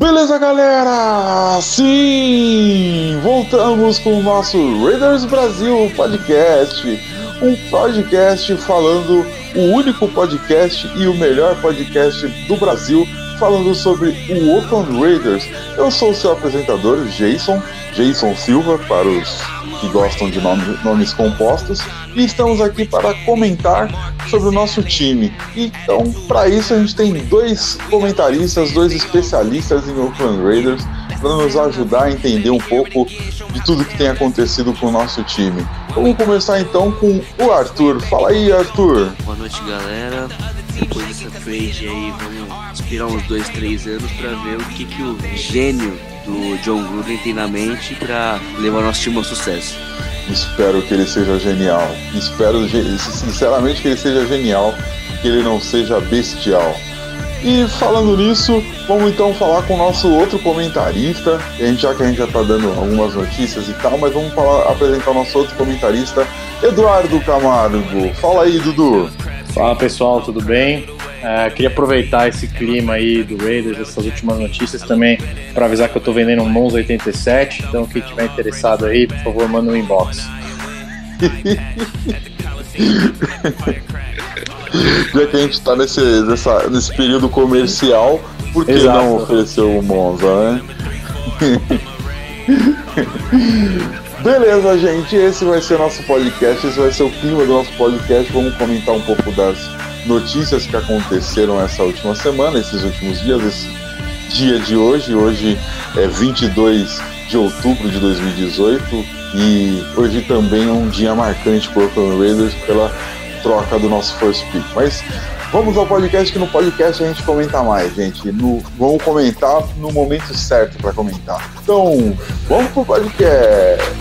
Beleza, galera? Sim! Voltamos com o nosso Raiders Brasil Podcast. Um podcast falando, o único podcast e o melhor podcast do Brasil falando sobre o Oakland Raiders. Eu sou seu apresentador, Jason, Jason Silva, para os que gostam de nome, nomes compostos, e estamos aqui para comentar sobre o nosso time. Então, para isso, a gente tem dois comentaristas, dois especialistas em Oakland Raiders, para nos ajudar a entender um pouco de tudo que tem acontecido com o nosso time. Vamos começar então com o Arthur. Fala aí, Arthur. Boa noite, galera depois dessa trade aí, vamos esperar uns dois, três anos para ver o que, que o gênio do John Gruden tem na mente para levar nosso time ao sucesso. Espero que ele seja genial. Espero sinceramente que ele seja genial, que ele não seja bestial. E falando nisso, vamos então falar com o nosso outro comentarista. A gente, já que a gente já está dando algumas notícias e tal, mas vamos falar, apresentar o nosso outro comentarista, Eduardo Camargo. Fala aí, Dudu. Fala pessoal, tudo bem? É, queria aproveitar esse clima aí do Raiders, essas últimas notícias também, para avisar que eu estou vendendo um Monza 87. Então, quem tiver interessado aí, por favor, manda um inbox. Já que a gente está nesse, nessa, nesse período comercial, por que Exato. não oferecer o Monza, né? Beleza, gente, esse vai ser nosso podcast, esse vai ser o clima do nosso podcast. Vamos comentar um pouco das notícias que aconteceram essa última semana, esses últimos dias, esse dia de hoje. Hoje é 22 de outubro de 2018 e hoje também é um dia marcante para o Oakland Raiders pela troca do nosso first pick. Mas Vamos ao podcast, que no podcast a gente comenta mais, gente. No, vamos comentar no momento certo para comentar. Então, vamos pro podcast.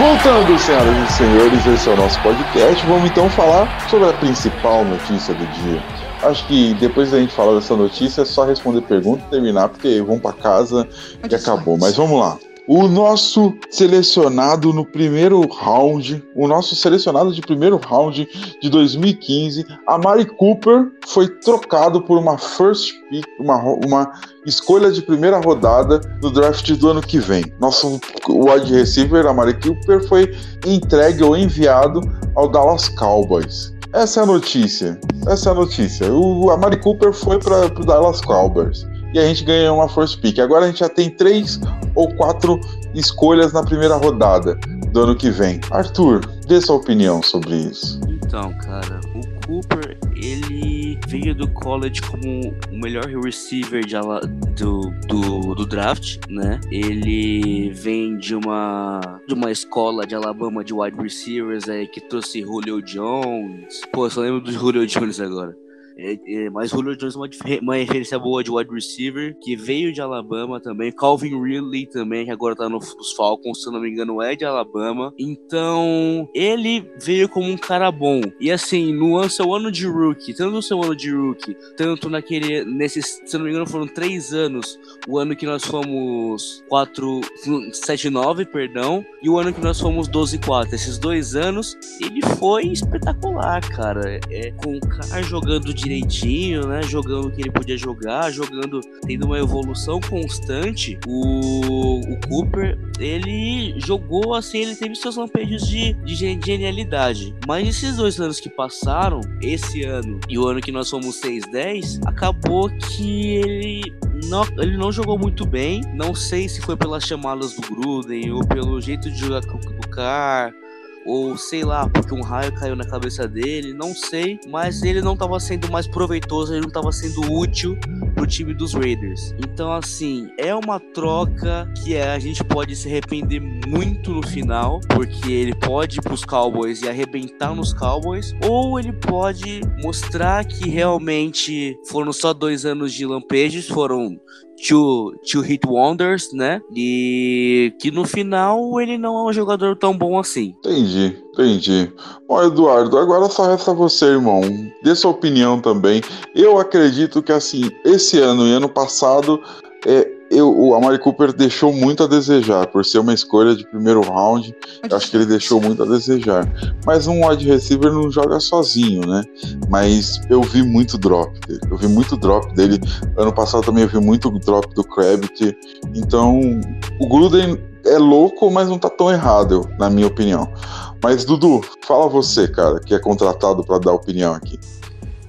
Voltando, senhoras e senhores, esse é o nosso podcast. Vamos então falar sobre a principal notícia do dia. Acho que depois da gente falar dessa notícia é só responder pergunta e terminar, porque vamos para casa e acabou. Mas vamos lá. O nosso selecionado no primeiro round, o nosso selecionado de primeiro round de 2015, a Mari Cooper, foi trocado por uma first pick, uma, uma escolha de primeira rodada do draft do ano que vem. Nosso wide receiver, a Mari Cooper, foi entregue ou enviado ao Dallas Cowboys. Essa é a notícia. Essa é a notícia. O, a Mari Cooper foi para o Dallas Cowboys e a gente ganhou uma first pick. Agora a gente já tem três ou quatro escolhas na primeira rodada do ano que vem. Arthur, dê sua opinião sobre isso. Então, cara, o Cooper, ele veio do college como o melhor receiver de, do, do, do, draft, né? Ele vem de uma, de uma escola de Alabama de wide receivers aí que trouxe Julio Jones. Pô, eu só lembro do Julio Jones agora. É, é, mas Julio Jones é uma, uma referência boa de wide receiver, que veio de Alabama também. Calvin Ridley também, que agora tá nos Falcons, se não me engano, é de Alabama. Então, ele veio como um cara bom. E assim, no seu ano de rookie, tanto no seu ano de rookie, tanto naquele, nesses, se não me engano, foram três anos, o ano que nós fomos 4, 7 9, perdão, e o ano que nós fomos 12 4. Esses dois anos, ele foi espetacular, cara. É, com o cara jogando de direitinho, né? Jogando o que ele podia jogar, jogando, tendo uma evolução constante. O, o Cooper, ele jogou assim, ele teve seus lampejos de, de genialidade. Mas esses dois anos que passaram, esse ano e o ano que nós fomos 6-10, acabou que ele não, ele não jogou muito bem. Não sei se foi pelas chamadas do Gruden ou pelo jeito de jogar do Carr ou sei lá, porque um raio caiu na cabeça dele, não sei, mas ele não estava sendo mais proveitoso, ele não estava sendo útil pro time dos Raiders. Então, assim, é uma troca que a gente pode se arrepender muito no final, porque ele pode ir pros Cowboys e arrebentar nos Cowboys, ou ele pode mostrar que realmente foram só dois anos de lampejos, foram two, two hit wonders, né? E que no final ele não é um jogador tão bom assim. Entendi, entendi. Bom, Eduardo, agora só resta você, irmão. Dê sua opinião também. Eu acredito que assim, esse ano e ano passado é, eu, o Amari Cooper deixou muito a desejar, por ser uma escolha de primeiro round, eu acho que ele deixou muito a desejar. Mas um wide receiver não joga sozinho, né? Mas eu vi muito drop dele, eu vi muito drop dele. Ano passado também eu vi muito drop do Kravitz, então o Gruden é louco, mas não tá tão errado, na minha opinião. Mas Dudu, fala você, cara, que é contratado para dar opinião aqui.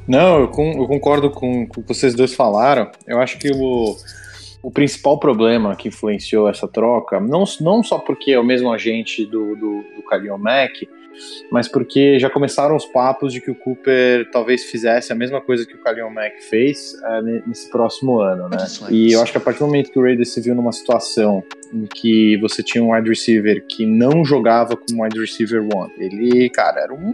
Não, eu, concordo com o que vocês dois falaram. Eu acho que o o principal problema que influenciou essa troca, não, não só porque é o mesmo agente do, do, do Khalil Mack, mas porque já começaram os papos de que o Cooper talvez fizesse a mesma coisa que o Khalil Mack fez uh, nesse próximo ano, né? E eu acho que a partir do momento que o Raiders se viu numa situação em que você tinha um wide receiver que não jogava como wide receiver one, ele, cara, era um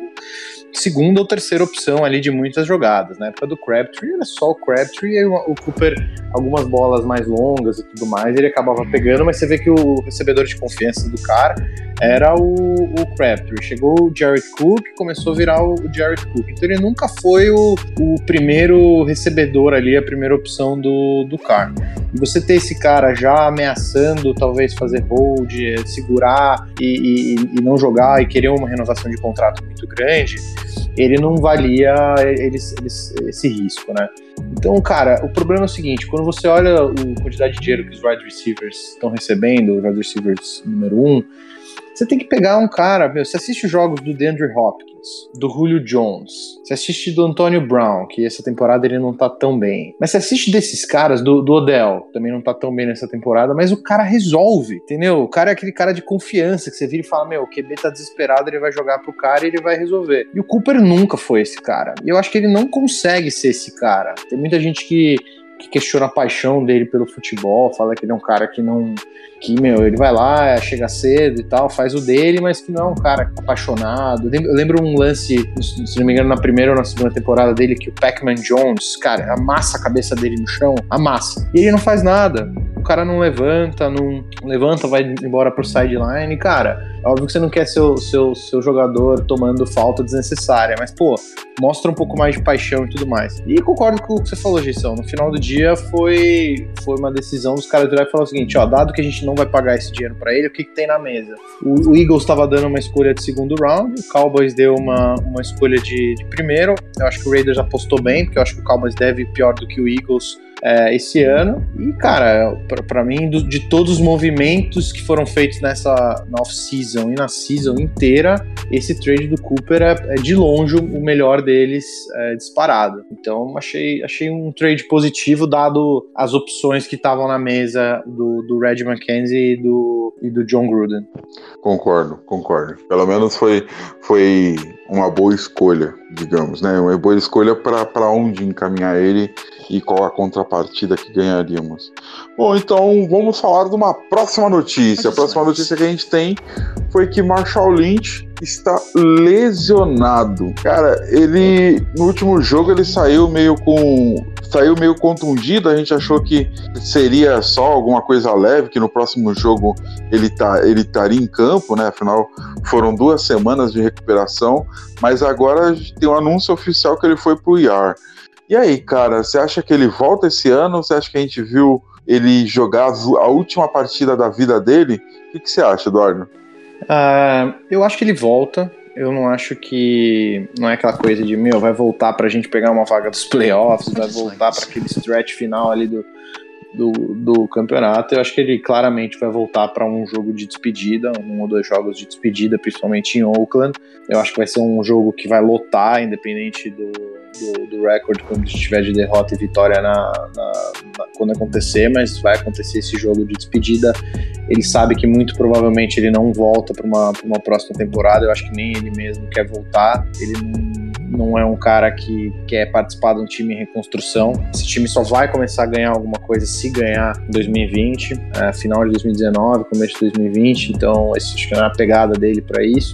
segunda ou terceira opção ali de muitas jogadas. Na época do Crabtree, era só o Crabtree e o Cooper, algumas bolas mais longas e tudo mais, ele acabava pegando, mas você vê que o recebedor de confiança do cara era o, o Crabtree. Chegou o Jared Cook, começou a virar o, o Jared Cook. Então ele nunca foi o, o primeiro recebedor ali, a primeira opção do, do Carr. E você ter esse cara já ameaçando talvez fazer hold, segurar e, e, e não jogar e querer uma renovação de contrato muito grande, ele não valia esse risco, né? Então, cara, o problema é o seguinte: quando você olha a quantidade de dinheiro que os wide receivers estão recebendo, os wide receivers número um, você tem que pegar um cara, meu, você assiste os jogos do DeAndre Hopkins, do Julio Jones, você assiste do Antonio Brown, que essa temporada ele não tá tão bem. Mas você assiste desses caras, do, do Odell, também não tá tão bem nessa temporada, mas o cara resolve, entendeu? O cara é aquele cara de confiança que você vira e fala, meu, o QB tá desesperado, ele vai jogar pro cara e ele vai resolver. E o Cooper nunca foi esse cara. E eu acho que ele não consegue ser esse cara. Tem muita gente que que questiona a paixão dele pelo futebol, fala que ele é um cara que não. Que, meu, ele vai lá, chega cedo e tal, faz o dele, mas que não é um cara apaixonado. Eu lembro um lance, se não me engano, na primeira ou na segunda temporada dele, que o Pac-Man Jones, cara, amassa a cabeça dele no chão, amassa. E ele não faz nada. O cara não levanta, não levanta, vai embora pro sideline, cara Óbvio que você não quer seu, seu, seu jogador tomando falta desnecessária, mas, pô, mostra um pouco mais de paixão e tudo mais. E concordo com o que você falou, Gissão. No final do dia foi, foi uma decisão dos caras virar e falar o seguinte: ó, dado que a gente não vai pagar esse dinheiro para ele, o que, que tem na mesa? O, o Eagles estava dando uma escolha de segundo round, o Cowboys deu uma, uma escolha de, de primeiro. Eu acho que o Raiders apostou bem, porque eu acho que o Cowboys deve pior do que o Eagles é, esse ano. E, cara, para mim, do, de todos os movimentos que foram feitos nessa off-season e na season inteira, esse trade do Cooper é, é de longe o melhor deles é, disparado. Então, achei, achei um trade positivo, dado as opções que estavam na mesa do, do Red McKenzie e do, e do John Gruden. Concordo, concordo. Pelo menos foi, foi uma boa escolha, digamos, né? Uma boa escolha para onde encaminhar ele e qual a contrapartida que ganharíamos. Bom, então vamos falar de uma próxima notícia. A próxima notícia que a gente tem foi que Marshall Lynch está lesionado. Cara, ele no último jogo ele saiu meio com saiu meio contundido, a gente achou que seria só alguma coisa leve, que no próximo jogo ele tá ele estaria em campo, né? Afinal, foram duas semanas de recuperação, mas agora tem um anúncio oficial que ele foi pro IR. E aí, cara, você acha que ele volta esse ano? Você acha que a gente viu ele jogar a última partida da vida dele? O que, que você acha, Eduardo? Uh, eu acho que ele volta. Eu não acho que. Não é aquela coisa de, meu, vai voltar pra gente pegar uma vaga dos playoffs, vai voltar para aquele stretch final ali do, do, do campeonato. Eu acho que ele claramente vai voltar para um jogo de despedida, um ou dois jogos de despedida, principalmente em Oakland. Eu acho que vai ser um jogo que vai lotar, independente do, do, do recorde quando estiver de derrota e vitória na, na, na, quando acontecer, mas vai acontecer esse jogo de despedida. Ele sabe que muito provavelmente ele não volta para uma, uma próxima temporada. Eu acho que nem ele mesmo quer voltar. Ele não não é um cara que quer participar de um time em reconstrução. Esse time só vai começar a ganhar alguma coisa se ganhar em 2020, é, final de 2019, começo de 2020. Então, esse, acho que é a pegada dele para isso.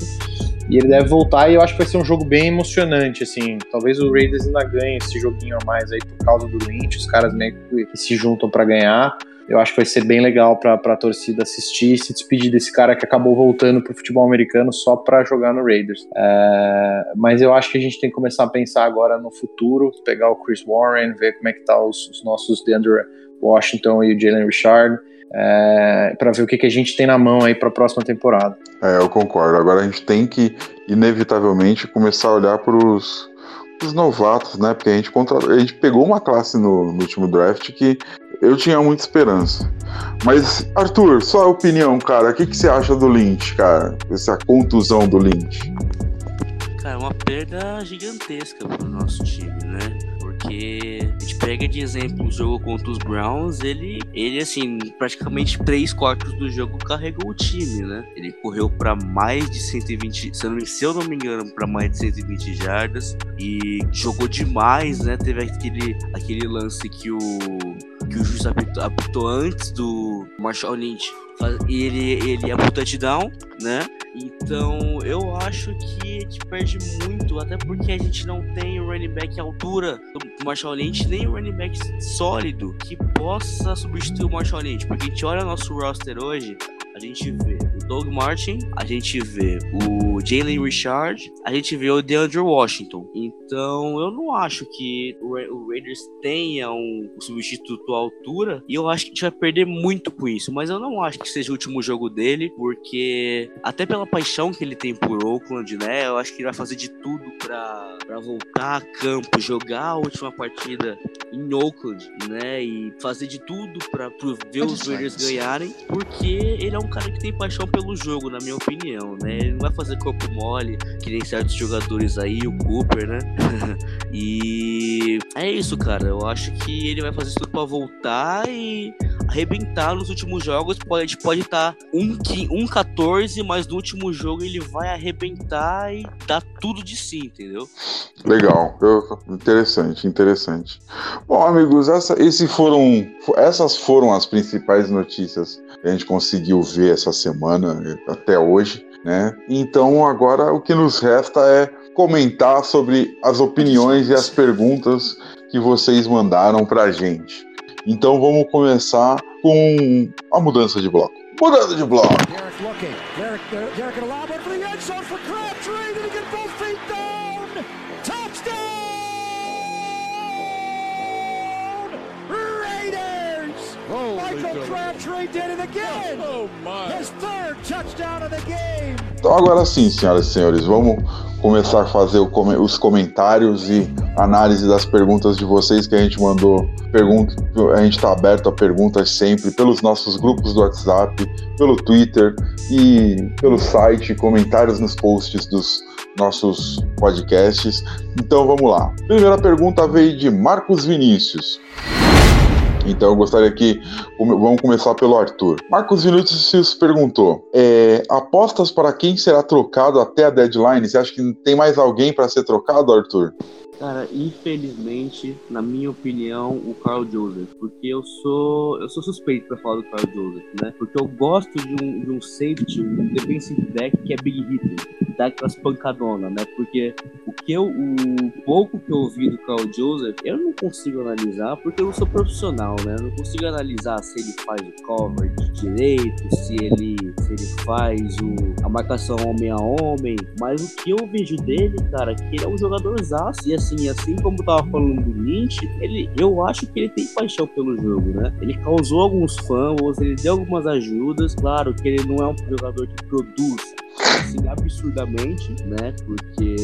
E ele deve voltar e eu acho que vai ser um jogo bem emocionante, assim. Talvez o Raiders ainda ganhe esse joguinho a mais aí por causa do Lynch, os caras meio que se juntam para ganhar. Eu acho que vai ser bem legal para a torcida assistir se despedir desse cara que acabou voltando para o futebol americano só para jogar no Raiders. É, mas eu acho que a gente tem que começar a pensar agora no futuro, pegar o Chris Warren, ver como é que tá os, os nossos DeAndre Washington e o Jalen Richard é, para ver o que, que a gente tem na mão aí para a próxima temporada. É, eu concordo. Agora a gente tem que, inevitavelmente, começar a olhar para os novatos, né? Porque a gente, contra... a gente pegou uma classe no, no último draft que eu tinha muita esperança. Mas, Arthur, sua opinião, cara, o que, que você acha do Lynch, cara? Essa contusão do Lynch? Cara, uma perda gigantesca pro nosso time, né? Porque a gente pega de exemplo o jogo contra os Browns, ele, ele assim, praticamente três quartos do jogo carregou o time, né? Ele correu para mais de 120, se eu, não, se eu não me engano, para mais de 120 jardas e jogou demais, né? Teve aquele, aquele lance que o que o juiz apitou, apitou antes do Marshall Lynch e ele, ele pro touchdown, né? Então eu acho que a gente perde muito, até porque a gente não tem o running back à altura do Marshall Lynch, nem o running back sólido que possa substituir o Marshall Lynch. Porque a gente olha nosso roster hoje, a gente vê o Doug Martin, a gente vê o Jalen Richard, a gente vê o DeAndre Washington. Então eu não acho que o Raiders tenha um substituto à altura e eu acho que a gente vai perder muito com isso. Mas eu não acho que seja o último jogo dele, porque até pela paixão que ele tem por Oakland, né? Eu acho que ele vai fazer de tudo para voltar a campo, jogar a última partida em Oakland, né? E fazer de tudo para ver os Raiders ganharem, porque ele é um cara que tem paixão pelo jogo, na minha opinião, né? Ele não vai fazer corpo mole, que nem certos jogadores aí, o Cooper, né? e é isso, cara. Eu acho que ele vai fazer tudo para voltar e arrebentar nos últimos jogos. Pode, a gente pode estar 1-14, um, mas no último jogo ele vai arrebentar e dar tudo de si, entendeu? Legal, eu, interessante, interessante. Bom, amigos, essa, esse foram, essas foram as principais notícias a gente conseguiu ver essa semana até hoje, né? Então agora o que nos resta é comentar sobre as opiniões e as perguntas que vocês mandaram pra gente. Então vamos começar com a mudança de bloco. Mudança de bloco. Então agora sim, senhoras e senhores, vamos começar a fazer os comentários e análise das perguntas de vocês que a gente mandou. Pergunta, a gente está aberto a perguntas sempre pelos nossos grupos do WhatsApp, pelo Twitter e pelo site, comentários nos posts dos nossos podcasts. Então vamos lá. Primeira pergunta veio de Marcos Vinícius. Então eu gostaria que vamos começar pelo Arthur. Marcos Vinícius perguntou: é, apostas para quem será trocado até a deadline? Você acha que tem mais alguém para ser trocado, Arthur? Cara, infelizmente, na minha opinião, o Carl Joseph, porque eu sou eu sou suspeito para falar do Carl Joseph, né? Porque eu gosto de um, de um safety, um defensive back que é big hitter, dá aquelas pancadonas, né? Porque o que eu, o pouco que eu ouvi do Carl Joseph, eu não consigo analisar porque eu sou profissional, né? Eu não consigo analisar se ele faz o cover de direito, se ele se ele faz o, a marcação homem a homem, mas o que eu vejo dele, cara, que ele é um jogador zaço e assim, assim como eu tava falando do Lynch, ele, eu acho que ele tem paixão pelo jogo, né? Ele causou alguns fãs, ele deu algumas ajudas. Claro que ele não é um jogador que produz assim, absurdamente, né? Porque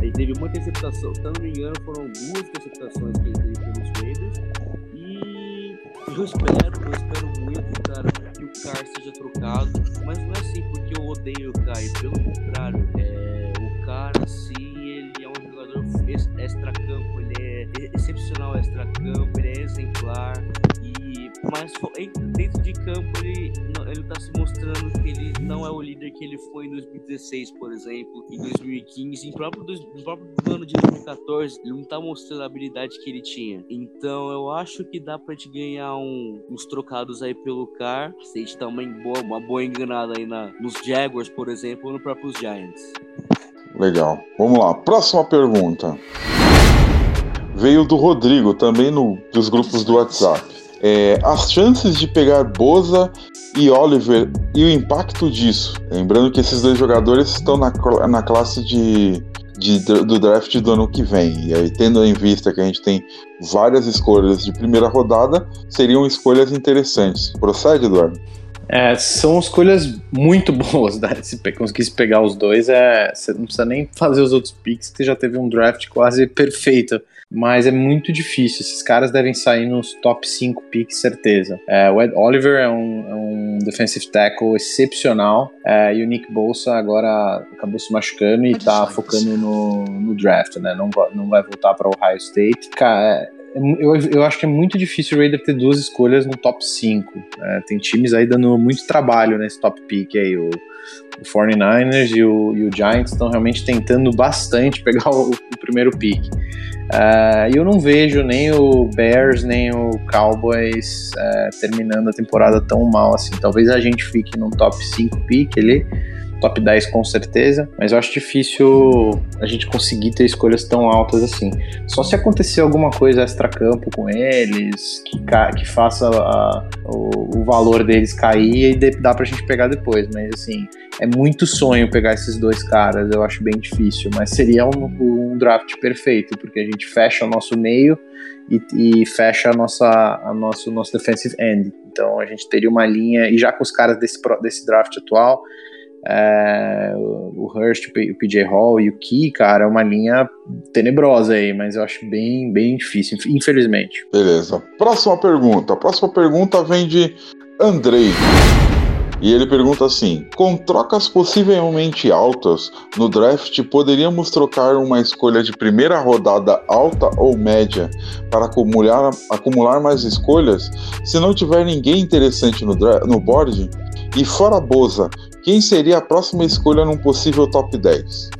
ele teve uma interceptação, se não me engano, foram duas interceptações que ele teve pelos Raiders. E eu espero, eu espero muito, cara, que o Car seja trocado. Mas não é assim porque eu odeio o Kai, pelo contrário, é, o cara, assim, extra-campo, ele é excepcional extra-campo, ele é exemplar. E, mas dentro de campo ele, ele tá se mostrando que ele não é o líder que ele foi em 2016, por exemplo, em 2015, em próprio, no próprio ano de 2014, ele não tá mostrando a habilidade que ele tinha. Então eu acho que dá pra gente ganhar um, uns trocados aí pelo Car, tá uma boa, uma boa enganada aí na, nos Jaguars, por exemplo, ou no próprio Giants. Legal. Vamos lá. Próxima pergunta. Veio do Rodrigo, também no, dos grupos do WhatsApp. É, as chances de pegar Boza e Oliver e o impacto disso. Lembrando que esses dois jogadores estão na, na classe de, de, do draft do ano que vem. E aí, tendo em vista que a gente tem várias escolhas de primeira rodada, seriam escolhas interessantes. Procede, Eduardo? É, são escolhas muito boas, né? Se conseguisse pegar os dois, é, você não precisa nem fazer os outros picks, você já teve um draft quase perfeito. Mas é muito difícil. Esses caras devem sair nos top 5 picks, certeza. É, o Ed Oliver é um, é um defensive tackle excepcional. É, e o Nick Bolsa agora acabou se machucando e tá focando no, no draft, né? Não, não vai voltar para o Ohio State. Cara, é, eu, eu acho que é muito difícil o Raider ter duas escolhas no top 5. Né? Tem times aí dando muito trabalho nesse top pick aí. O, o 49ers e o, e o Giants estão realmente tentando bastante pegar o, o primeiro pick. Uh, e eu não vejo nem o Bears nem o Cowboys uh, terminando a temporada tão mal assim. Talvez a gente fique no top 5 pick ali top 10 com certeza, mas eu acho difícil a gente conseguir ter escolhas tão altas assim. Só se acontecer alguma coisa extra-campo com eles, que, que faça a, o, o, valor deles cair e de, dá pra gente pegar depois, mas assim, é muito sonho pegar esses dois caras, eu acho bem difícil, mas seria um, um draft perfeito, porque a gente fecha o nosso meio e, e, fecha a nossa, a nosso, nosso defensive end. Então a gente teria uma linha, e já com os caras desse, desse draft atual, é, o Hurst, o PJ Hall e o Key, cara, é uma linha tenebrosa aí, mas eu acho bem, bem difícil, infelizmente. Beleza. Próxima pergunta. A próxima pergunta vem de Andrei. E ele pergunta assim: com trocas possivelmente altas no draft, poderíamos trocar uma escolha de primeira rodada alta ou média para acumular, acumular mais escolhas? Se não tiver ninguém interessante no, no board? E fora Boza, quem seria a próxima escolha num possível top 10?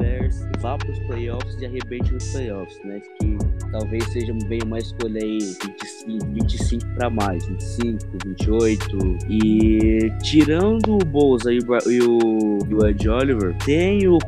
é, vá para os playoffs e arrebente nos playoffs, né? Que talvez seja bem uma escolha aí 25, 25 para mais, 25, 28. E tirando o Bolsa e o, e o, e o Ed Oliver, tem o,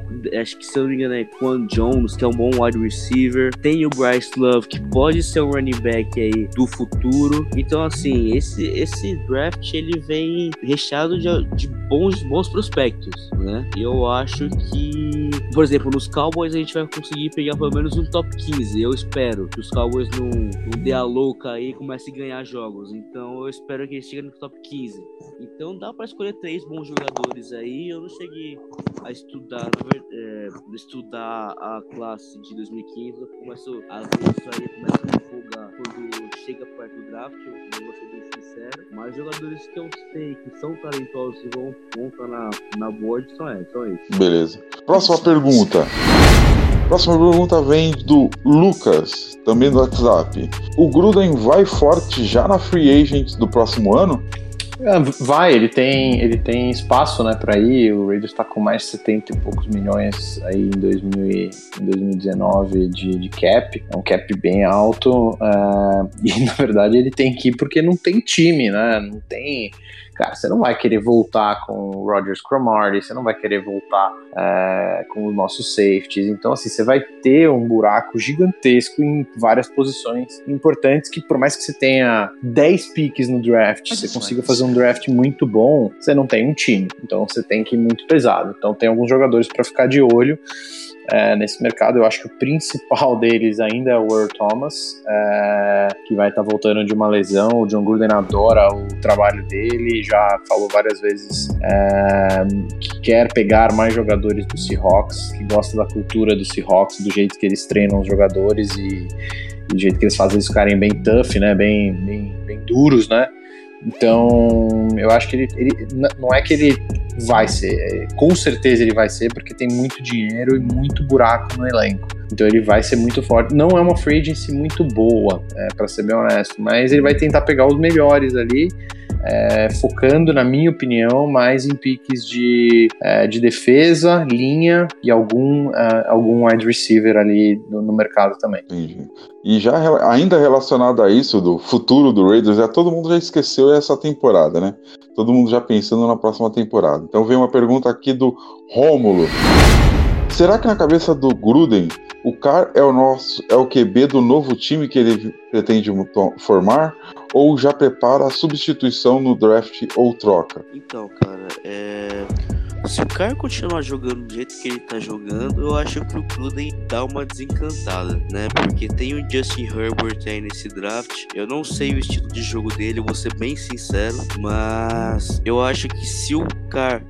acho que se eu não me engano é Quan Jones, que é um bom wide receiver, tem o Bryce Love, que pode ser um running back aí do futuro. Então, assim, esse, esse draft ele vem recheado de, de bons, bons prospectos, né? E eu acho que, por exemplo, nos Cowboys a gente vai conseguir pegar pelo menos um top 15. Eu espero que os Cowboys não, não dê a louca aí e comecem a ganhar jogos. Então eu espero que eles cheguem no top 15. Então dá para escolher três bons jogadores aí. Eu não cheguei a estudar, é, estudar a classe de 2015. Eu começo a isso aí, começo a empolgar quando chega perto do draft. Eu vou ser bem sincero. Mas jogadores que eu sei que são talentosos e vão, vão estar na, na board são, é, são esses. Beleza. Próxima pergunta. Próxima pergunta vem do Lucas, também do WhatsApp. O Gruden vai forte já na free agent do próximo ano? É, vai, ele tem, ele tem espaço né, para ir. O Raiders está com mais de 70 e poucos milhões aí em, 2000, em 2019 de, de cap. É um cap bem alto. Uh, e na verdade ele tem que ir porque não tem time, né? Não tem cara, você não vai querer voltar com o Rogers Cromartie, você não vai querer voltar é, com os nossos safeties. Então, assim, você vai ter um buraco gigantesco em várias posições importantes que, por mais que você tenha 10 piques no draft, você consiga fazer um draft muito bom, você não tem um time. Então, você tem que ir muito pesado. Então, tem alguns jogadores para ficar de olho é, nesse mercado. Eu acho que o principal deles ainda é o Earl Thomas, é, que vai estar tá voltando de uma lesão. O John Gruden adora o trabalho dele, já falou várias vezes é, que quer pegar mais jogadores do Seahawks, que gosta da cultura do Seahawks, do jeito que eles treinam os jogadores e, do jeito que eles fazem eles ficarem bem tough, né, bem, bem, bem duros, né. Então, eu acho que ele, ele não é que ele vai ser, é, com certeza ele vai ser, porque tem muito dinheiro e muito buraco no elenco. Então ele vai ser muito forte. Não é uma free agency muito boa, é, para ser bem honesto, mas ele vai tentar pegar os melhores ali é, focando, na minha opinião, mais em piques de, é, de defesa, linha e algum, é, algum wide receiver ali no, no, mercado também. E já ainda relacionado a isso, do futuro do Raiders, já todo mundo já esqueceu essa temporada, né? Todo mundo já pensando na próxima temporada. Então vem uma pergunta aqui do Rômulo. Será que na cabeça do Gruden, o Car é o nosso é o QB do novo time que ele pretende formar ou já prepara a substituição no draft ou troca? Então, cara, é... se o Car continuar jogando do jeito que ele tá jogando, eu acho que o Gruden dá uma desencantada, né? Porque tem o Justin Herbert aí nesse draft. Eu não sei o estilo de jogo dele, vou ser bem sincero, mas eu acho que se o Car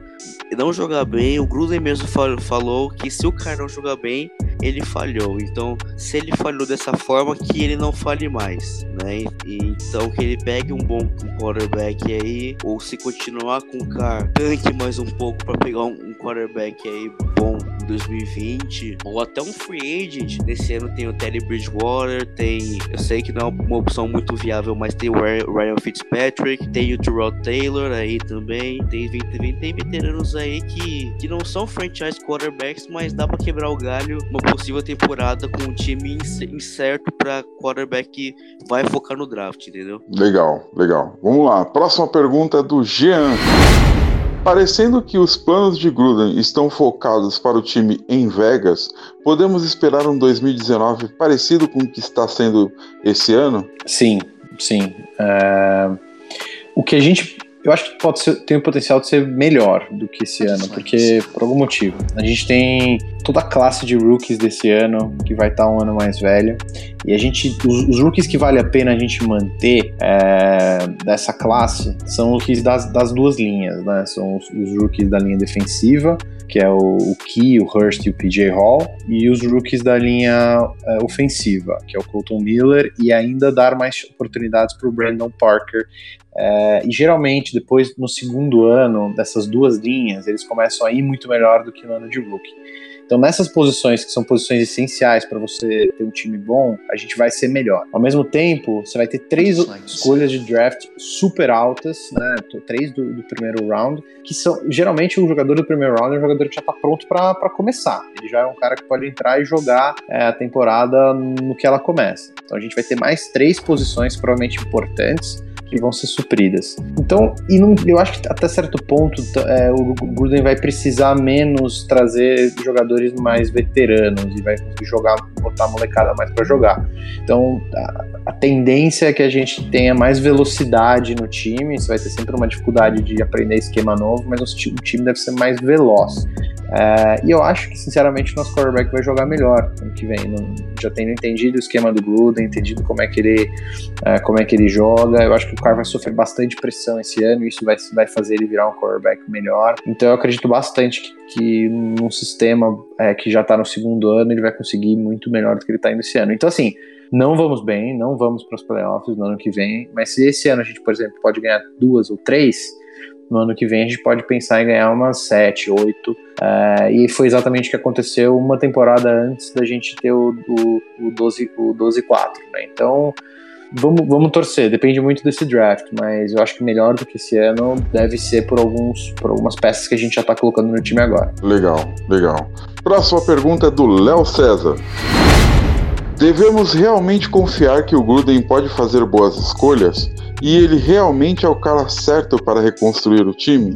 não jogar bem, o Gruden mesmo falou que se o cara não jogar bem, ele falhou. Então, se ele falhou dessa forma, que ele não fale mais, né? E, então, que ele pegue um bom quarterback aí, ou se continuar com o cara, tanque mais um pouco para pegar um, um quarterback aí bom em 2020, ou até um free agent. Nesse ano tem o Teddy Bridgewater, tem, eu sei que não é uma opção muito viável, mas tem o Ryan Fitzpatrick, tem o Terrell Taylor aí também, tem, tem, tem veteranos aí que, que não são franchise quarterbacks, mas dá para quebrar o galho uma possível temporada com um time incerto para quarterback que vai focar no draft, entendeu? Legal, legal. Vamos lá. Próxima pergunta é do Jean. Parecendo que os planos de Gruden estão focados para o time em Vegas, podemos esperar um 2019 parecido com o que está sendo esse ano? Sim, sim. É... O que a gente eu acho que pode ser, tem o potencial de ser melhor do que esse ano, porque por algum motivo. A gente tem toda a classe de rookies desse ano, que vai estar um ano mais velho, e a gente, os, os rookies que vale a pena a gente manter é, dessa classe são os rookies das, das duas linhas, né? São os, os rookies da linha defensiva, que é o, o Key, o Hurst e o PJ Hall, e os rookies da linha é, ofensiva, que é o Colton Miller, e ainda dar mais oportunidades para o Brandon Parker é, e geralmente, depois, no segundo ano dessas duas linhas, eles começam a ir muito melhor do que no ano de rookie. Então, nessas posições, que são posições essenciais para você ter um time bom, a gente vai ser melhor. Ao mesmo tempo, você vai ter três escolhas de draft super altas, né? Três do, do, primeiro round, que são. Geralmente, o jogador do primeiro round é um jogador que já está pronto para começar. Ele já é um cara que pode entrar e jogar é, a temporada no que ela começa. Então, a gente vai ter mais três posições provavelmente importantes que vão ser supridas. Então, e não, eu acho que até certo ponto é, o Gruden vai precisar menos trazer jogadores mais veteranos e vai conseguir jogar, botar a molecada mais para jogar. Então, a, a, tendência é que a gente tenha mais velocidade no time, você vai ter sempre uma dificuldade de aprender esquema novo, mas o time deve ser mais veloz. É, e eu acho que, sinceramente, nosso quarterback vai jogar melhor ano que vem. Não, já tendo entendido o esquema do Gruden, entendido como é que ele, é, como é que ele joga, eu acho que o cara vai sofrer bastante pressão esse ano e isso vai, vai fazer ele virar um quarterback melhor. Então eu acredito bastante que, que num sistema é, que já está no segundo ano, ele vai conseguir muito melhor do que ele está indo esse ano. Então, assim, não vamos bem, não vamos para os playoffs no ano que vem, mas se esse ano a gente, por exemplo, pode ganhar duas ou três no ano que vem a gente pode pensar em ganhar umas 7, 8. Uh, e foi exatamente o que aconteceu uma temporada antes da gente ter o, o, o 12-4. O 12 né? Então, vamos, vamos torcer, depende muito desse draft, mas eu acho que melhor do que esse ano deve ser por, alguns, por algumas peças que a gente já está colocando no time agora. Legal, legal. Próxima pergunta é do Léo César. Devemos realmente confiar que o Gruden pode fazer boas escolhas? E ele realmente é o cara certo para reconstruir o time?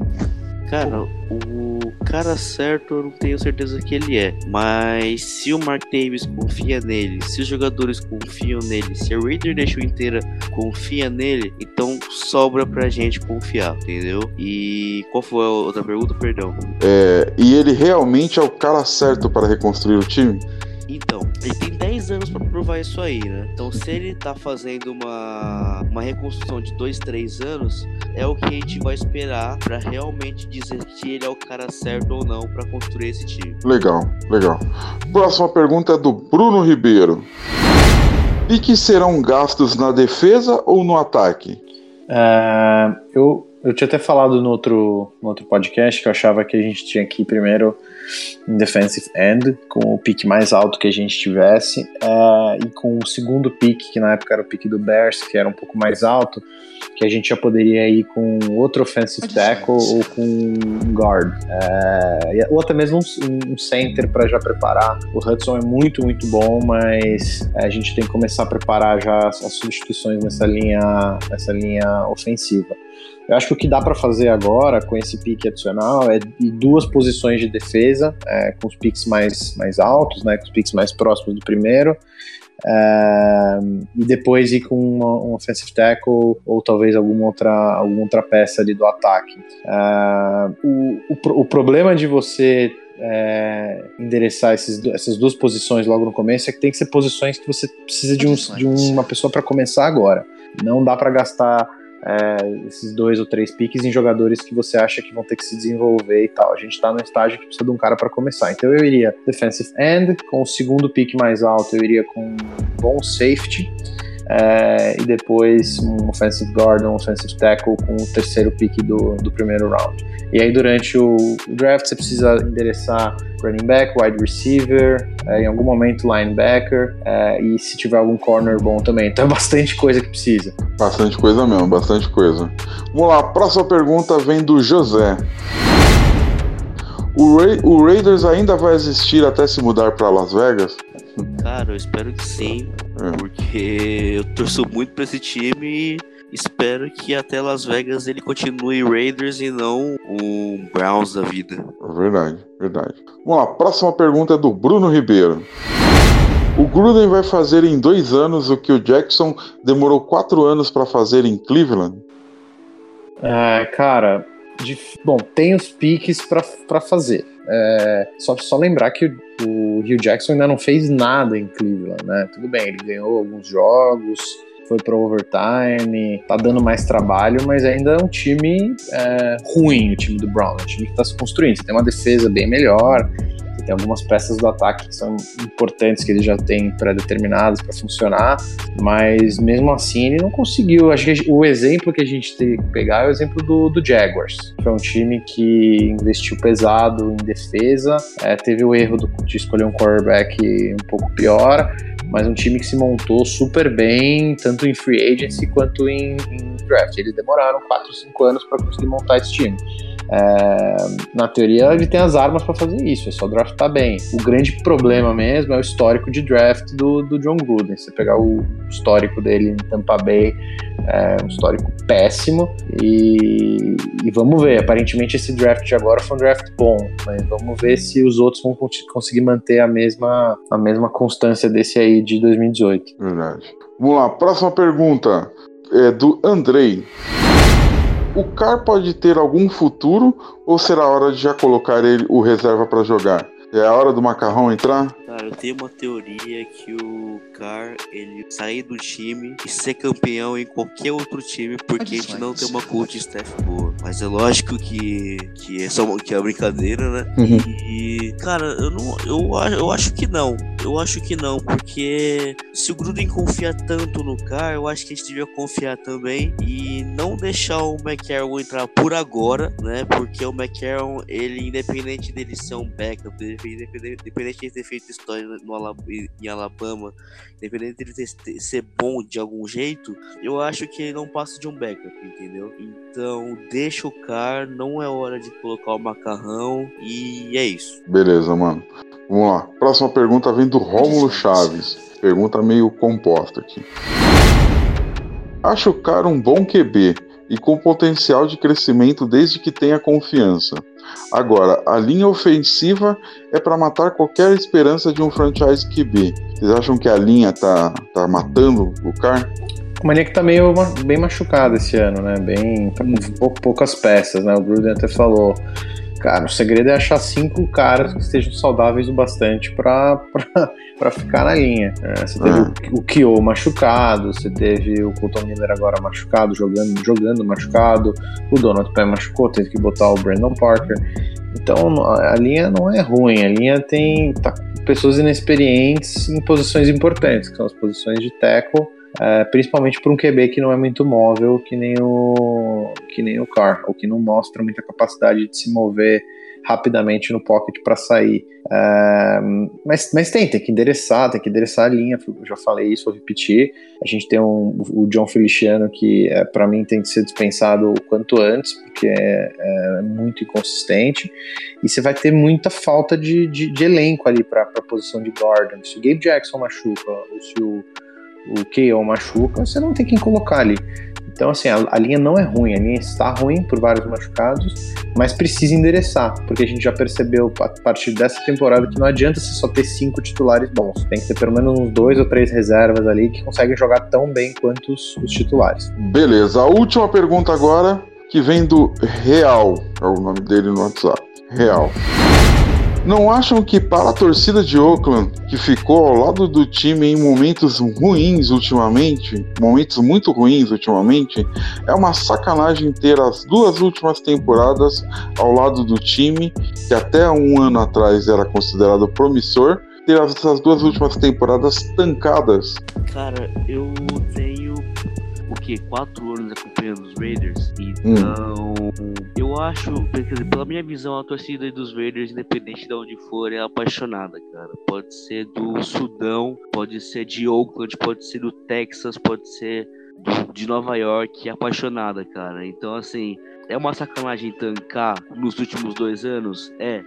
Cara, o cara certo eu não tenho certeza que ele é. Mas se o Mark Davis confia nele, se os jogadores confiam nele, se a Raider Nation inteira confia nele, então sobra pra gente confiar, entendeu? E qual foi a outra pergunta? Perdão. É, e ele realmente é o cara certo para reconstruir o time? Então, ele tem 10 anos para provar isso aí, né? Então, se ele tá fazendo uma, uma reconstrução de 2, 3 anos, é o que a gente vai esperar para realmente dizer se ele é o cara certo ou não para construir esse time. Legal, legal. Próxima pergunta é do Bruno Ribeiro. E que serão gastos na defesa ou no ataque? Uh, eu, eu tinha até falado no outro, no outro podcast que eu achava que a gente tinha que primeiro em defensive end, com o pick mais alto que a gente tivesse, uh, e com o segundo pick, que na época era o pick do Bears, que era um pouco mais alto, que a gente já poderia ir com outro offensive tackle ou com um guard, uh, ou até mesmo um, um center para já preparar. O Hudson é muito, muito bom, mas a gente tem que começar a preparar já as substituições nessa linha, nessa linha ofensiva. Eu acho que o que dá para fazer agora com esse pique adicional é duas posições de defesa, é, com os piques mais, mais altos, né, com os piques mais próximos do primeiro, é, e depois ir com uma, um offensive tackle ou talvez alguma outra, alguma outra peça ali do ataque. É, o, o, o problema de você é, endereçar esses, essas duas posições logo no começo é que tem que ser posições que você precisa de, um, de uma pessoa para começar agora. Não dá para gastar é, esses dois ou três piques em jogadores que você acha que vão ter que se desenvolver e tal. A gente tá no estágio que precisa de um cara para começar. Então eu iria defensive end, com o segundo pique mais alto, eu iria com um bom safety. É, e depois um offensive guard, um offensive tackle com o terceiro pick do, do primeiro round. E aí durante o, draft você precisa endereçar running back, wide receiver, é, em algum momento linebacker é, e se tiver algum corner bom também. Então é bastante coisa que precisa. Bastante coisa mesmo, bastante coisa. Vamos lá, a próxima pergunta vem do José. O, Ra o Raiders ainda vai existir até se mudar para Las Vegas? Cara, eu espero que sim, é. porque eu torço muito para esse time e espero que até Las Vegas ele continue Raiders e não o Browns da vida. Verdade, verdade. Vamos lá, próxima pergunta é do Bruno Ribeiro. O Gruden vai fazer em dois anos o que o Jackson demorou quatro anos para fazer em Cleveland? Ah, cara, de, bom, tem os piques para fazer. É, só, só lembrar que o, o Hugh Jackson ainda não fez nada em Cleveland, né? Tudo bem, ele ganhou alguns jogos, foi pro overtime, tá dando mais trabalho, mas ainda é um time é, ruim, o time do Brown, é um time que tá se construindo. Você tem uma defesa bem melhor, tem algumas peças do ataque que são importantes, que ele já tem pré-determinadas para funcionar, mas mesmo assim ele não conseguiu. Acho que o exemplo que a gente tem que pegar é o exemplo do, do Jaguars, que é um time que investiu pesado em defesa, é, teve o erro do, de escolher um quarterback um pouco pior, mas um time que se montou super bem, tanto em free agency quanto em, em draft. Eles demoraram 4, 5 anos para conseguir montar esse time. É, na teoria, ele tem as armas para fazer isso, é só draftar bem. O grande problema mesmo é o histórico de draft do, do John Gruden. Você pegar o histórico dele em Tampa Bay, é um histórico péssimo. E, e, vamos ver. Aparentemente, esse draft de agora foi um draft bom, mas vamos ver se os outros vão conseguir manter a mesma, a mesma constância desse aí de 2018. Verdade. Vamos lá, próxima pergunta é do Andrei o Car pode ter algum futuro ou será hora de já colocar ele o reserva para jogar? É a hora do macarrão entrar? Cara, eu tenho uma teoria que o Car ele sair do time e ser campeão em qualquer outro time porque a gente não tem uma coach staff boa. Mas é lógico que, que é só que é brincadeira, né? Uhum. E, cara, eu não eu, eu acho que não. Eu acho que não, porque se o Gruden confia tanto no Car, eu acho que a gente devia confiar também e não deixar o McCarron entrar por agora, né? Porque o McCarron, ele, independente dele ser um backup, independente, independente de ter feito história no, em Alabama, independente dele ter, ser bom de algum jeito, eu acho que ele não passa de um backup, entendeu? Então, deixa o Car, não é hora de colocar o macarrão e é isso. Beleza, mano. Vamos lá. Próxima pergunta vem do Rômulo Chaves. Pergunta meio composta aqui. Acho o cara um bom QB e com potencial de crescimento desde que tenha confiança. Agora, a linha ofensiva é para matar qualquer esperança de um franchise QB. Vocês acham que a linha tá, tá matando o cara? Linha que tá meio bem machucada esse ano, né? Bem, tá com poucas peças, né? O Gruden até falou Cara, o segredo é achar cinco caras que estejam saudáveis o bastante para ficar na linha. É, você teve ah. o, o Kyo machucado, você teve o Colton Miller agora machucado, jogando, jogando machucado, o Donald Pé machucou, teve que botar o Brandon Parker. Então a linha não é ruim, a linha tem tá, pessoas inexperientes em posições importantes, que são as posições de tackle é, principalmente por um QB que não é muito móvel, que nem o que nem o Carr, ou que não mostra muita capacidade de se mover rapidamente no pocket para sair. É, mas, mas tem, tem que endereçar, tem que endereçar a linha. Eu já falei isso, vou repetir. A gente tem um, o John Feliciano que, é, para mim, tem que ser dispensado o quanto antes, porque é, é, muito inconsistente. E você vai ter muita falta de, de, de elenco ali para a posição de Gordon. Se o Gabe Jackson machuca, ou se o, o K.O. machuca, você não tem quem colocar ali. Então, assim, a, a, linha não é ruim, a linha está ruim por vários machucados, mas precisa endereçar, porque a gente já percebeu a partir dessa temporada que não adianta você só ter cinco titulares bons, tem que ter pelo menos uns dois ou três reservas ali que conseguem jogar tão bem quanto os, os titulares. Beleza, a última pergunta agora, que vem do Real, é o nome dele no WhatsApp. Real. Não acham que para a torcida de Oakland, que ficou ao lado do time em momentos ruins ultimamente, momentos muito ruins ultimamente, é uma sacanagem ter as duas últimas temporadas ao lado do time, que até um ano atrás era considerado promissor, ter essas duas últimas temporadas tancadas? Cara, eu tenho que? Quatro anos acompanhando os Raiders. Então, hum. eu acho, dizer, pela minha visão, a torcida dos Raiders, independente de onde for, é apaixonada, cara. Pode ser do Sudão, pode ser de Oakland, pode ser do Texas, pode ser do, de Nova York, é apaixonada, cara. Então, assim, é uma sacanagem tancar nos últimos dois anos? É.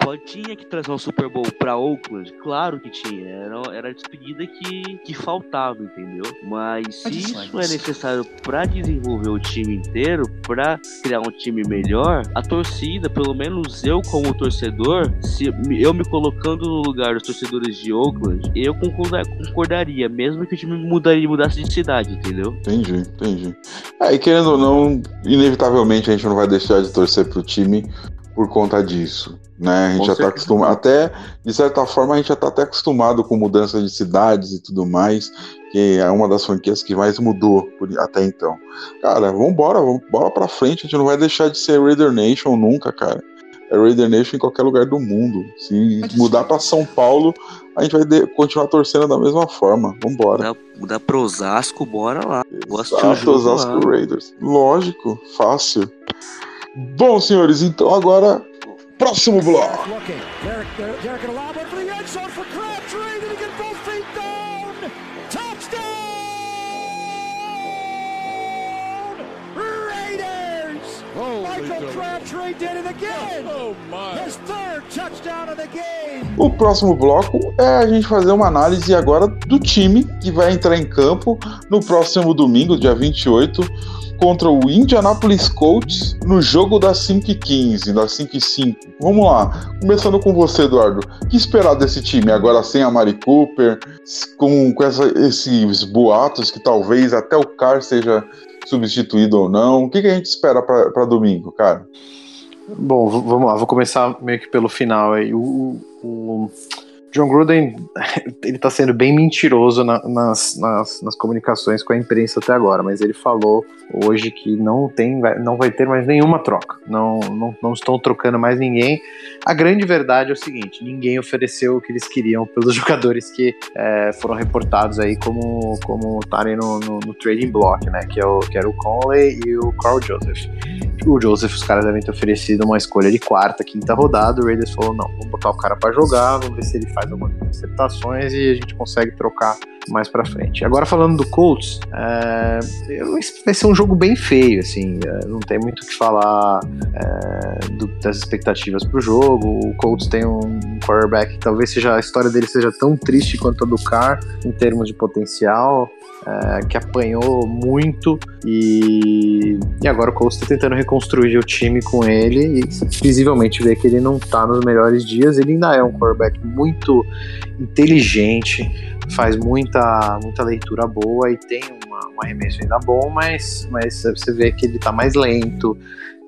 Pode, tinha que trazer um Super Bowl pra Oakland? Claro que tinha. Era, era a despedida que, que faltava, entendeu? Mas se isso é necessário para desenvolver o time inteiro, para criar um time melhor, a torcida, pelo menos eu como torcedor, se eu me colocando no lugar dos torcedores de Oakland, eu concordaria, mesmo que o time mudaria, mudasse de cidade, entendeu? Entendi, entendi. É, e querendo ou não, inevitavelmente a gente não vai deixar de torcer pro time por conta disso. Né? A gente com já está acostumado. Até, de certa forma, a gente já está até acostumado com mudança de cidades e tudo mais, que é uma das franquias que mais mudou por, até então. Cara, vambora, vamos bola pra frente, a gente não vai deixar de ser Raider Nation nunca, cara. É Raider Nation em qualquer lugar do mundo. Se mudar para São Paulo, a gente vai de, continuar torcendo da mesma forma. Vambora. Mudar, mudar pro Osasco, bora lá. Exato, Osasco lá. Raiders. Lógico, fácil. Bom, senhores, então agora, próximo bloco. O próximo bloco é a gente fazer uma análise agora do time que vai entrar em campo no próximo domingo, dia 28, contra o Indianapolis Colts no jogo das 5 e 15, das 5 e 5. Vamos lá, começando com você, Eduardo. O que esperar desse time agora sem a Mari Cooper, com, com essa, esses boatos que talvez até o Carr seja substituído ou não? O que, que a gente espera para domingo, cara? Bom, vamos lá, vou começar meio que pelo final aí. O, o, John Gruden, ele tá sendo bem mentiroso na, nas, nas, nas, comunicações com a imprensa até agora, mas ele falou hoje que não tem, não vai ter mais nenhuma troca, não, não, não estão trocando mais ninguém. A grande verdade é o seguinte, ninguém ofereceu o que eles queriam pelos jogadores que é, foram reportados aí como como estarem no, no, no, trading block, né, que, é o, que era o Conley e o Carl Joseph. O Joseph, os caras devem ter oferecido uma escolha de quarta, quinta rodada, o Raiders falou, não, vamos botar o cara para jogar, vamos ver se ele faz faz algumas interceptações e a gente consegue trocar mais para frente. Agora falando do Colts, é, vai ser um jogo bem feio, assim, é, não tem muito o que falar é, do, das expectativas para o jogo. O Colts tem um quarterback que talvez seja a história dele seja tão triste quanto a do Carr em termos de potencial, é, que apanhou muito e, e agora o Colts está tentando reconstruir o time com ele e visivelmente vê que ele não está nos melhores dias. Ele ainda é um quarterback muito inteligente, faz muita, muita leitura boa e tem uma, um arremesso ainda bom, mas, mas você vê que ele está mais lento,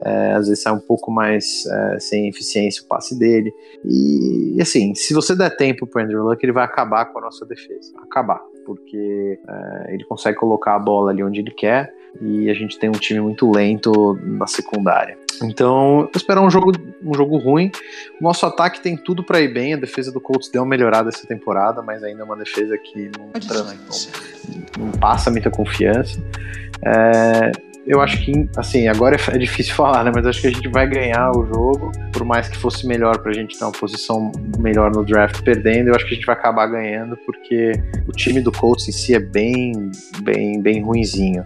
é, às vezes sai um pouco mais é, sem eficiência o passe dele. E, assim, se você der tempo para Andrew Luck, ele vai acabar com a nossa defesa. Acabar. Porque é, ele consegue colocar a bola ali onde ele quer e a gente tem um time muito lento na secundária. Então, eu espero um jogo um jogo ruim. O nosso ataque tem tudo para ir bem. A defesa do Colts deu uma melhorada essa temporada, mas ainda é uma defesa que não, não, não passa muita confiança. É, eu acho que, assim, agora é, é, difícil falar, né? Mas acho que a gente vai ganhar o jogo, por mais que fosse melhor pra gente ter uma posição melhor no draft perdendo, eu acho que a gente vai acabar ganhando, porque o time do Colts em si é bem, bem, bem ruinzinho.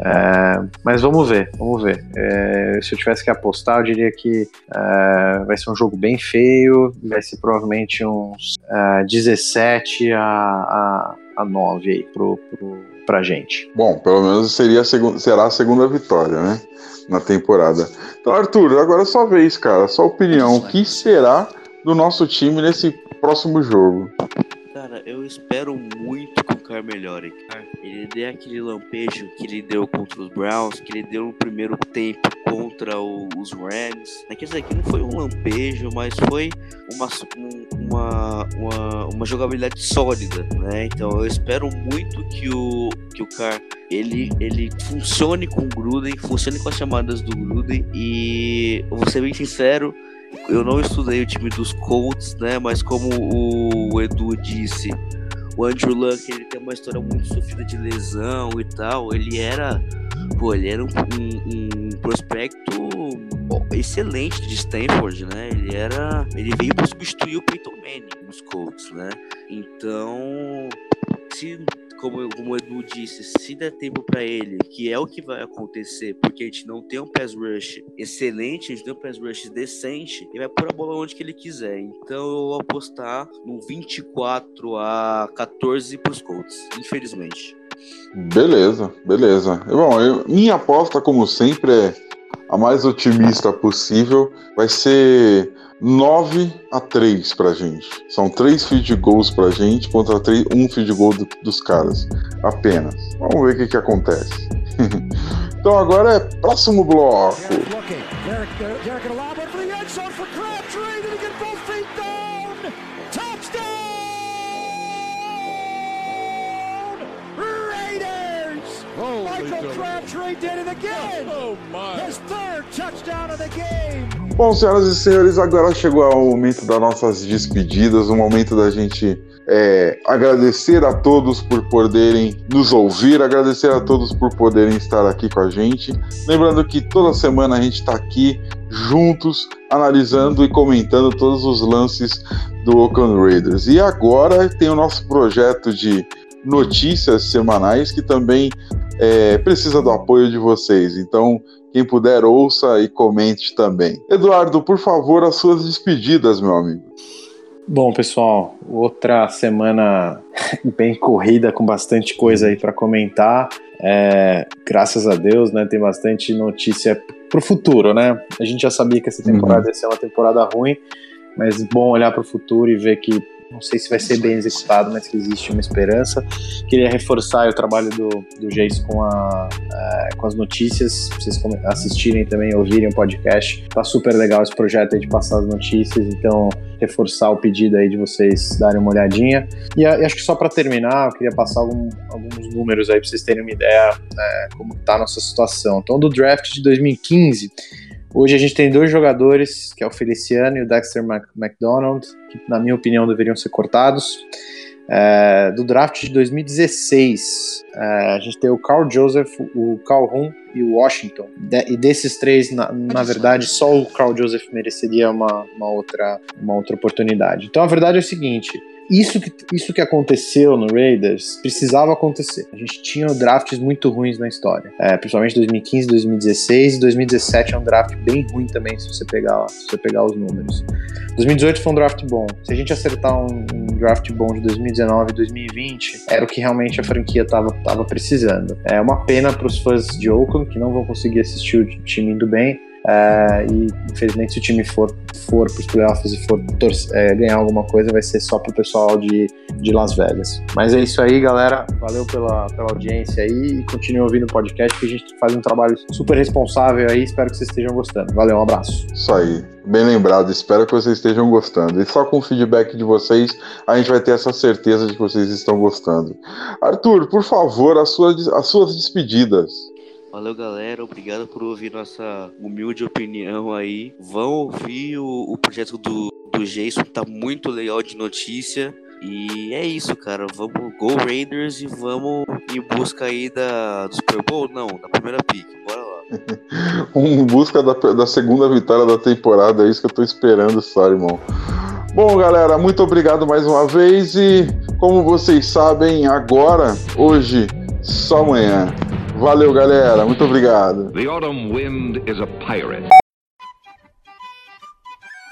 É, mas vamos ver, vamos ver. É, se eu tivesse que apostar, eu diria que é, vai ser um jogo bem feio, vai ser provavelmente uns 17 é, a, a, a 9 aí pro, pro, pra gente. Bom, pelo menos seria a segunda, será a segunda vitória, né? Na temporada. Então, Arthur, agora é sua vez, cara. Sua opinião. O que será do nosso time nesse próximo jogo? Cara, eu espero muito que o Car melhore. Ele dê aquele lampejo que ele deu contra os Browns, que ele deu no primeiro tempo contra o, os Rams. Quer dizer, que não foi um lampejo, mas foi uma, uma, uma, uma, jogabilidade sólida, né? Então eu espero muito que o, que o Car ele, ele funcione com o Gruden, funcione com as chamadas do Gruden e vou ser bem sincero, eu não estudei o time dos Colts, né? Mas como o Edu disse, o Andrew Luck ele tem uma história muito sofrida de lesão e tal. Ele era, pô, ele era um, um, um prospecto excelente de Stanford, né? Ele era, ele veio para substituir o Peyton Manning nos Colts, né? Então, se como, como o Edu disse, se der tempo para ele, que é o que vai acontecer, porque a gente não tem um pass rush excelente, a gente tem um pass rush decente, ele vai pôr a bola onde que ele quiser. Então eu vou apostar no 24 a 14 pros Colts, infelizmente. Beleza, beleza. Bom, eu, minha aposta, como sempre, é a mais otimista possível. Vai ser 9 a 3 pra gente. São três field goals pra gente contra três, um field goal do, dos caras. Apenas. Vamos ver o que, que acontece. então agora é próximo bloco. Michael Bom, senhoras e senhores, agora chegou o momento das nossas despedidas, o momento da gente é, agradecer a todos por poderem nos ouvir, agradecer a todos por poderem estar aqui com a gente. Lembrando que toda semana a gente está aqui juntos, analisando e comentando todos os lances do Oakland Raiders. E agora tem o nosso projeto de notícias semanais que também é, precisa do apoio de vocês. Então, quem puder, ouça e comente também. Eduardo, por favor, as suas despedidas, meu amigo. Bom, pessoal, outra semana bem corrida, com bastante coisa aí para comentar. É, graças a Deus, né? Tem bastante notícia pro futuro, né? A gente já sabia que essa temporada uhum. ia ser uma temporada ruim, mas bom olhar para o futuro e ver que não sei se vai ser bem executado, mas que existe uma esperança. Queria reforçar o trabalho do, do Jace com, a, uh, com as notícias, vocês assistirem também, ouvirem o podcast. Tá super legal esse projeto aí de passar as notícias, então reforçar o pedido aí de vocês darem uma olhadinha. E, e acho que só para terminar, eu queria passar algum, alguns números aí para vocês terem uma ideia né, como tá a nossa situação. Então, do draft de 2015, Hoje a gente tem dois jogadores, que é o Feliciano e o Dexter McDonald, que na minha opinião deveriam ser cortados. É, do draft de 2016, é, a gente tem o Carl Joseph, o Calhoun e o Washington. De, e desses três, na, na, verdade, só o Carl Joseph mereceria uma, uma, outra, uma outra oportunidade. Então a verdade é o seguinte: isso que, isso que aconteceu no Raiders precisava acontecer. A gente tinha drafts muito ruins na história, é, principalmente 2015, 2016 e 2017 é um draft bem ruim também se você pegar, se você pegar os números. 2018 foi um draft bom. Se a gente acertar um, um draft bom de 2019 e 2020, era o que realmente a franquia estava tava precisando. É uma pena para os fãs de Oakland que não vão conseguir assistir o time indo bem. É, e infelizmente se o time for, for para os playoffs e for é, ganhar alguma coisa, vai ser só para o pessoal de, de Las Vegas. Mas é isso aí, galera. Valeu pela, pela audiência aí e continue ouvindo o podcast que a gente faz um trabalho super responsável aí. Espero que vocês estejam gostando. Valeu, um abraço. Isso aí. Bem lembrado, espero que vocês estejam gostando. E só com o feedback de vocês, a gente vai ter essa certeza de que vocês estão gostando. Arthur, por favor, as suas, as suas despedidas. Valeu, galera. Obrigado por ouvir nossa humilde opinião aí. Vão ouvir o, o projeto do, do Jason, tá muito legal de notícia. E é isso, cara. Vamos Go Raiders e vamos em busca aí da, do Super Bowl? Não, da primeira pick. Bora lá. em busca da, da segunda vitória da temporada, é isso que eu tô esperando só, irmão. Bom, galera, muito obrigado mais uma vez e como vocês sabem, agora, hoje, só amanhã. Valeu, galera. Muito obrigado. The autumn wind is a pirate.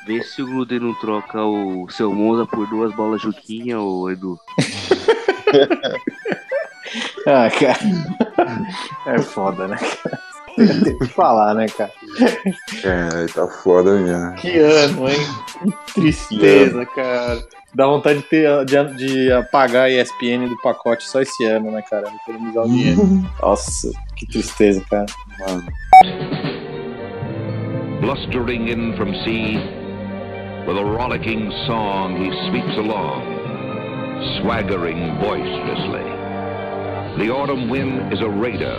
Vê se o Gluden não troca o seu Monza por duas bolas Juquinha, ô Edu. ah, cara. É foda, né, Tem que falar, né, cara? É, tá foda mesmo. Que ano, hein? Que tristeza, que cara. Dá vontade de, ter, de, de, apagar a ESPN do pacote só esse ano, né, cara? Economizar o dinheiro. Nossa, que tristeza, cara. Mano. Blustering in from sea. With a rollicking song he sweeps along, swaggering boisterously. The autumn wind is a raider,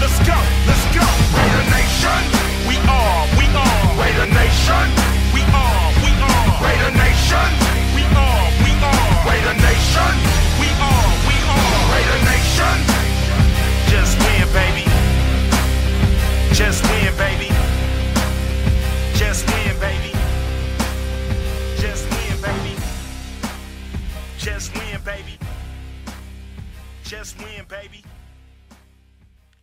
let's go, let's go. Raider Nation, we are, we are. Raider Nation. We are, we are. Raider Nation. We are, we are. Raider Nation. We are, we are. Raider Nation. Just win, baby. Just win, baby. Just win, baby. Just win, baby. Just win, baby. Just win, baby.